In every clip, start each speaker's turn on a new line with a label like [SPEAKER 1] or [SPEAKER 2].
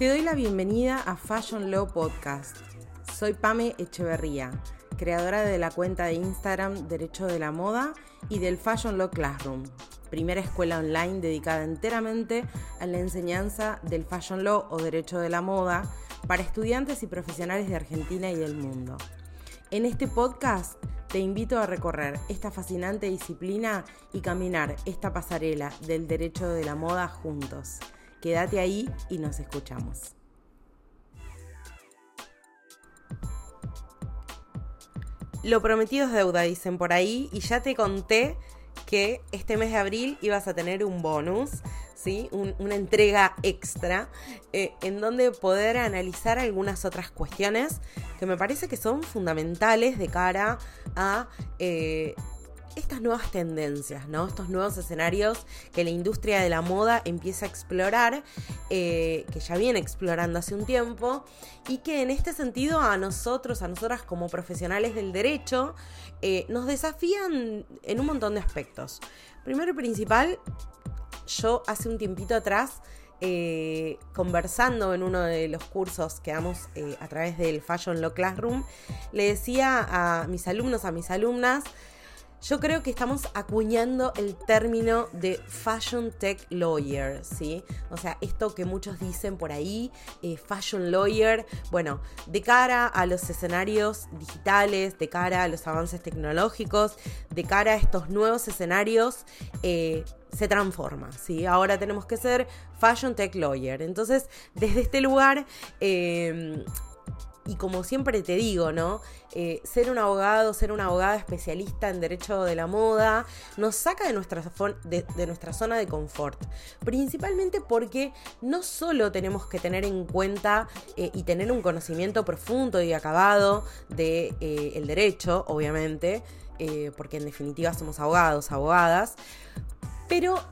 [SPEAKER 1] Te doy la bienvenida a Fashion Law Podcast. Soy Pame Echeverría, creadora de la cuenta de Instagram Derecho de la Moda y del Fashion Law Classroom, primera escuela online dedicada enteramente a la enseñanza del Fashion Law o Derecho de la Moda para estudiantes y profesionales de Argentina y del mundo. En este podcast te invito a recorrer esta fascinante disciplina y caminar esta pasarela del derecho de la moda juntos. Quédate ahí y nos escuchamos. Lo prometido es deuda, dicen por ahí, y ya te conté que este mes de abril ibas a tener un bonus, ¿sí? una entrega extra, eh, en donde poder analizar algunas otras cuestiones que me parece que son fundamentales de cara a eh, estas nuevas tendencias, ¿no? Estos nuevos escenarios que la industria de la moda empieza a explorar, eh, que ya viene explorando hace un tiempo, y que en este sentido a nosotros, a nosotras como profesionales del derecho, eh, nos desafían en un montón de aspectos. Primero y principal, yo hace un tiempito atrás eh, conversando en uno de los cursos que damos a través del Fashion Law Classroom, le decía a mis alumnos, a mis alumnas, yo creo que estamos acuñando el término de fashion tech lawyer, ¿sí? O sea, esto que muchos dicen por ahí, eh, fashion lawyer, bueno, de cara a los escenarios digitales, de cara a los avances tecnológicos, de cara a estos nuevos escenarios, eh, se transforma, ¿sí? Ahora tenemos que ser fashion tech lawyer. Entonces, desde este lugar, eh, y como siempre te digo, ¿no? Eh, ser un abogado, ser una abogada especialista en derecho de la moda, nos saca de nuestra, de, nuestra zona de confort. Principalmente porque no solo tenemos que tener en cuenta eh, y tener un conocimiento profundo y acabado del de, eh, derecho, obviamente, porque en definitiva somos abogados, abogadas, pero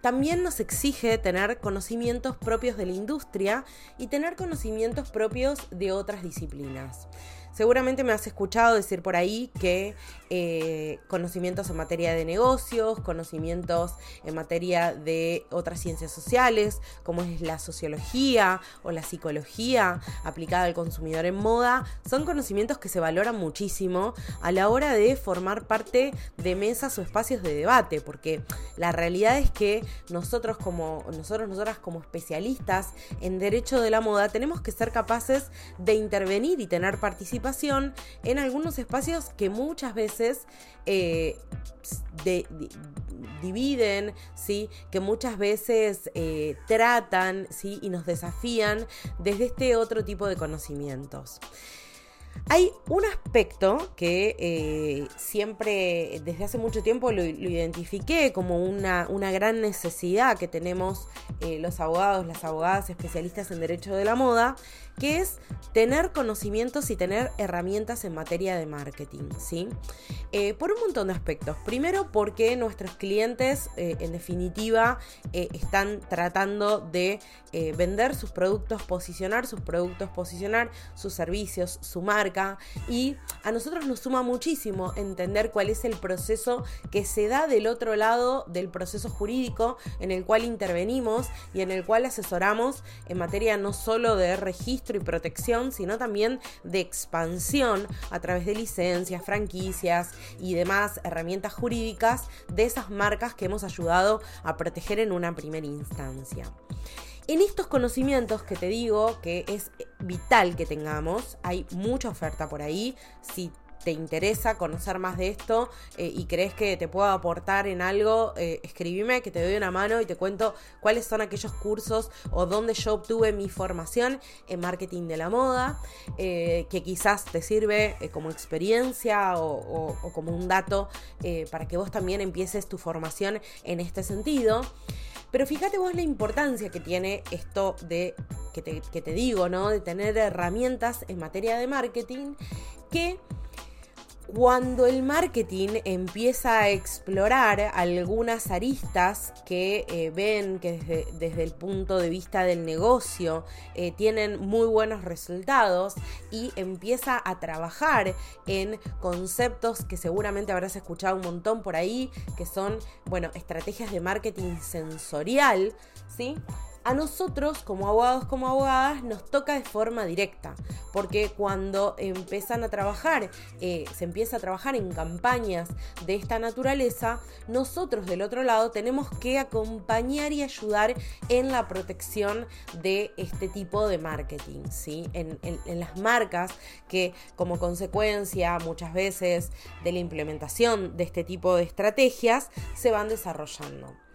[SPEAKER 1] también nos exige tener conocimientos propios de la industria y tener conocimientos propios de otras disciplinas. Seguramente me has escuchado decir por ahí que eh, conocimientos en materia de negocios, conocimientos en materia de otras ciencias sociales, como es la sociología o la psicología aplicada al consumidor en moda, son conocimientos que se valoran muchísimo a la hora de formar parte de mesas o espacios de debate, porque la realidad es que nosotros como nosotros nosotras como especialistas en derecho de la moda tenemos que ser capaces de intervenir y tener participación en algunos espacios que muchas veces eh, dividen, ¿sí? que muchas veces eh, tratan ¿sí? y nos desafían desde este otro tipo de conocimientos. Hay un aspecto que eh, siempre, desde hace mucho tiempo, lo, identifiqué como una, una, gran necesidad que tenemos los abogados, las abogadas especialistas en derecho de la moda, que es tener conocimientos y tener herramientas en materia de marketing, ¿sí? Eh, por un montón de aspectos. Primero, porque nuestros clientes, eh, en definitiva, eh, están tratando de vender sus productos, posicionar sus productos, posicionar sus servicios, su marca. Y a nosotros nos suma muchísimo entender cuál es el proceso que se da del otro lado del proceso jurídico en el cual intervenimos y en el cual asesoramos en materia no solo de registro, y protección, sino también de expansión a través de licencias, franquicias y demás herramientas jurídicas de esas marcas que hemos ayudado a proteger en una primera instancia. En estos conocimientos que te digo que es vital que tengamos, hay mucha oferta por ahí. Si te interesa conocer más de esto eh, y crees que te puedo aportar en algo, eh, escribime que te doy una mano y te cuento cuáles son aquellos cursos o dónde yo obtuve mi formación en marketing de la moda, eh, que quizás te sirve como experiencia o, como un dato para que vos también empieces tu formación en este sentido. Pero fíjate vos la importancia que tiene esto de que te, que te digo, ¿no? De tener herramientas en materia de marketing que cuando el marketing empieza a explorar algunas aristas que eh, ven que desde, el punto de vista del negocio eh, tienen muy buenos resultados y empieza a trabajar en conceptos que seguramente habrás escuchado un montón por ahí, que son, bueno, estrategias de marketing sensorial, ¿sí? A nosotros, como abogados, como abogadas, nos toca de forma directa, porque cuando empiezan a trabajar, eh, se empieza a trabajar en campañas de esta naturaleza, nosotros del otro lado tenemos que acompañar y ayudar en la protección de este tipo de marketing, ¿sí? En, en las marcas que como consecuencia muchas veces de la implementación de este tipo de estrategias se van desarrollando.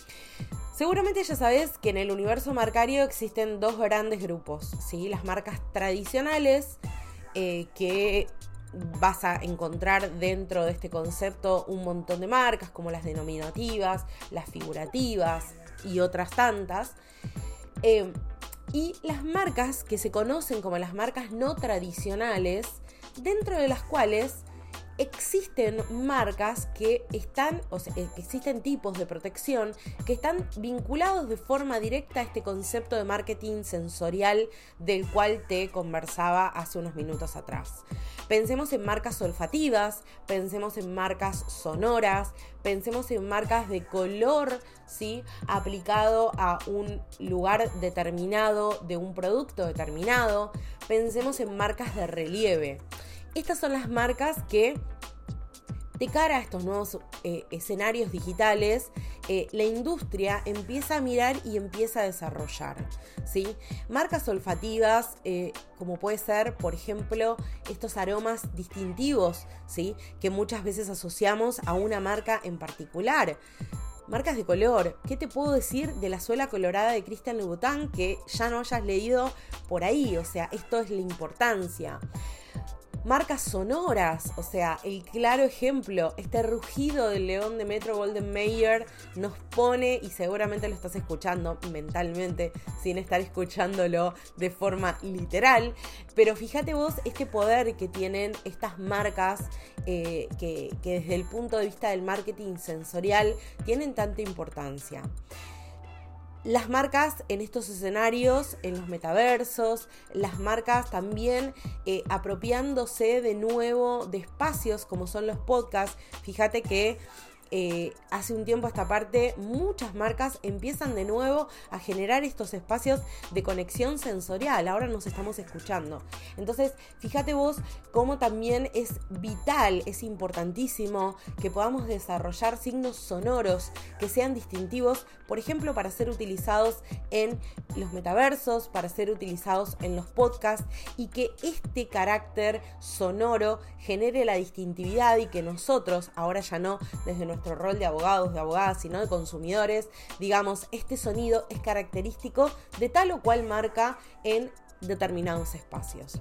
[SPEAKER 1] Seguramente ya sabes que en el universo marcario existen dos grandes grupos, ¿sí? Las marcas tradicionales, eh, que vas a encontrar dentro de este concepto un montón de marcas, como las denominativas, las figurativas y otras tantas. Eh, y las marcas que se conocen como las marcas no tradicionales, dentro de las cuales existen marcas que están, o sea, eh, existen tipos de protección que están vinculados de forma directa a este concepto de marketing sensorial del cual te conversaba hace unos minutos atrás. Pensemos en marcas olfativas, pensemos en marcas sonoras, pensemos en marcas de color, ¿sí? Aplicado a un lugar determinado de un producto determinado. Pensemos en marcas de relieve. Estas son las marcas que de cara a estos nuevos eh, escenarios digitales, eh, la industria empieza a mirar y empieza a desarrollar. ¿sí? Marcas olfativas, eh, como puede ser, por ejemplo, estos aromas distintivos, ¿sí? que muchas veces asociamos a una marca en particular. Marcas de color, ¿qué te puedo decir de la suela colorada de Christian Louboutin que ya no hayas leído por ahí? O sea, esto es la importancia marcas sonoras, o sea, el claro ejemplo, este rugido del león de Metro Golden Mayer nos pone, y seguramente lo estás escuchando mentalmente, sin estar escuchándolo de forma literal, pero fíjate vos este poder que tienen estas marcas eh, que, que desde el punto de vista del marketing sensorial tienen tanta importancia las marcas en estos escenarios, en los metaversos, las marcas también eh, apropiándose de nuevo de espacios como son los podcasts. Fíjate que eh, hace un tiempo esta parte, muchas marcas empiezan de nuevo a generar estos espacios de conexión sensorial. Ahora nos estamos escuchando. Entonces, fíjate vos cómo también es vital, es importantísimo que podamos desarrollar signos sonoros que sean distintivos, por ejemplo, para ser utilizados en los metaversos, para ser utilizados en los podcasts y que este carácter sonoro genere la distintividad y que nosotros, ahora ya no desde nuestro rol de abogados, de abogadas, sino de consumidores, digamos, este sonido es característico de tal o cual marca en determinados espacios.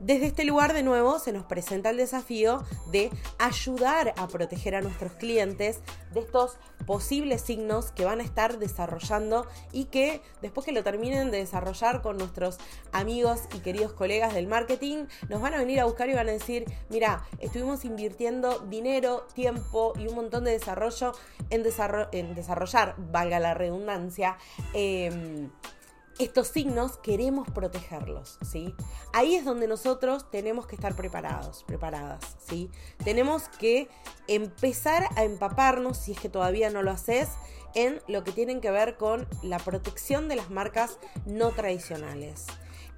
[SPEAKER 1] Desde este lugar de nuevo se nos presenta el desafío de ayudar a proteger a nuestros clientes de estos posibles signos que van a estar desarrollando y que después que lo terminen de desarrollar con nuestros amigos y queridos colegas del marketing, nos van a venir a buscar y van a decir, mira, estuvimos invirtiendo dinero, tiempo y un montón de desarrollo en, desarrollar, valga la redundancia, eh, estos signos queremos protegerlos, ¿sí? Ahí es donde nosotros tenemos que estar preparados, preparadas, ¿sí? Tenemos que empezar a empaparnos, si es que todavía no lo haces, en lo que tienen que ver con la protección de las marcas no tradicionales.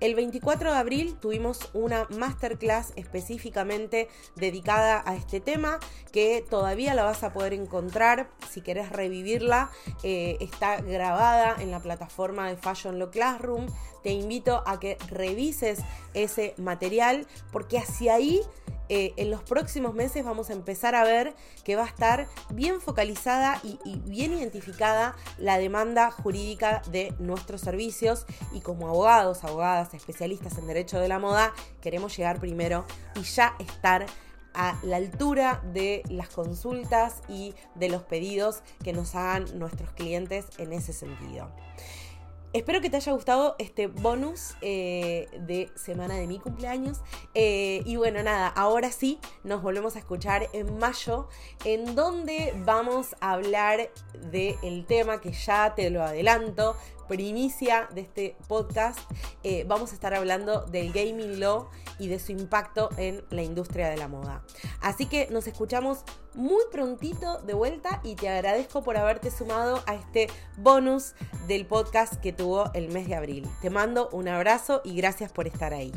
[SPEAKER 1] El 24 de abril tuvimos una masterclass específicamente dedicada a este tema que todavía la vas a poder encontrar si querés revivirla. Eh, está grabada en la plataforma de Fashion Law Classroom. Te invito a que revises ese material porque hacia ahí eh, en los próximos meses vamos a empezar a ver que va a estar bien focalizada y, bien identificada la demanda jurídica de nuestros servicios y como abogados, abogadas, especialistas en derecho de la moda, queremos llegar primero y ya estar a la altura de las consultas y de los pedidos que nos hagan nuestros clientes en ese sentido. Espero que te haya gustado este bonus eh, de semana de mi cumpleaños. Eh, y bueno, nada, ahora sí nos volvemos a escuchar en mayo, en donde vamos a hablar del tema que ya te lo adelanto, primicia de este podcast, eh, vamos a estar hablando del gaming law y de su impacto en la industria de la moda. Así que nos escuchamos muy prontito de vuelta y te agradezco por haberte sumado a este bonus del podcast que tuvo el mes de abril. Te mando un abrazo y gracias por estar ahí.